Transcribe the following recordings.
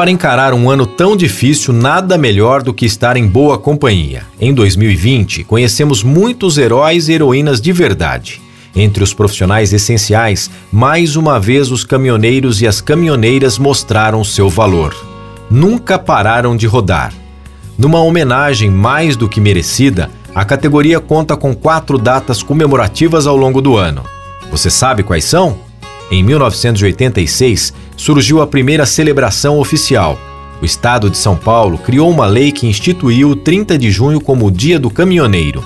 Para encarar um ano tão difícil, nada melhor do que estar em boa companhia. Em 2020, conhecemos muitos heróis e heroínas de verdade. Entre os profissionais essenciais, mais uma vez os caminhoneiros e as caminhoneiras mostraram seu valor. Nunca pararam de rodar. Numa homenagem mais do que merecida, a categoria conta com quatro datas comemorativas ao longo do ano. Você sabe quais são? Em 1986, surgiu a primeira celebração oficial. O Estado de São Paulo criou uma lei que instituiu o 30 de junho como o Dia do Caminhoneiro.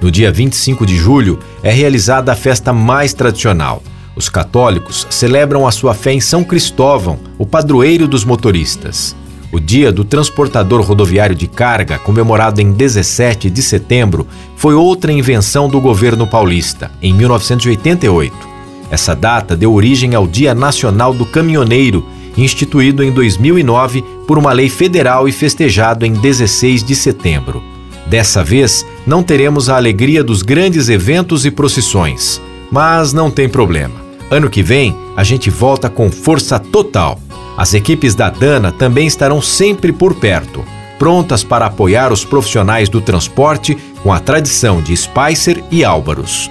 No dia 25 de julho é realizada a festa mais tradicional. Os católicos celebram a sua fé em São Cristóvão, o padroeiro dos motoristas. O Dia do Transportador Rodoviário de Carga, comemorado em 17 de setembro, foi outra invenção do governo paulista, em 1988. Essa data deu origem ao Dia Nacional do Caminhoneiro, instituído em 2009 por uma lei federal e festejado em 16 de setembro. Dessa vez, não teremos a alegria dos grandes eventos e procissões. Mas não tem problema. Ano que vem, a gente volta com força total. As equipes da Dana também estarão sempre por perto, prontas para apoiar os profissionais do transporte com a tradição de Spicer e Álvaros.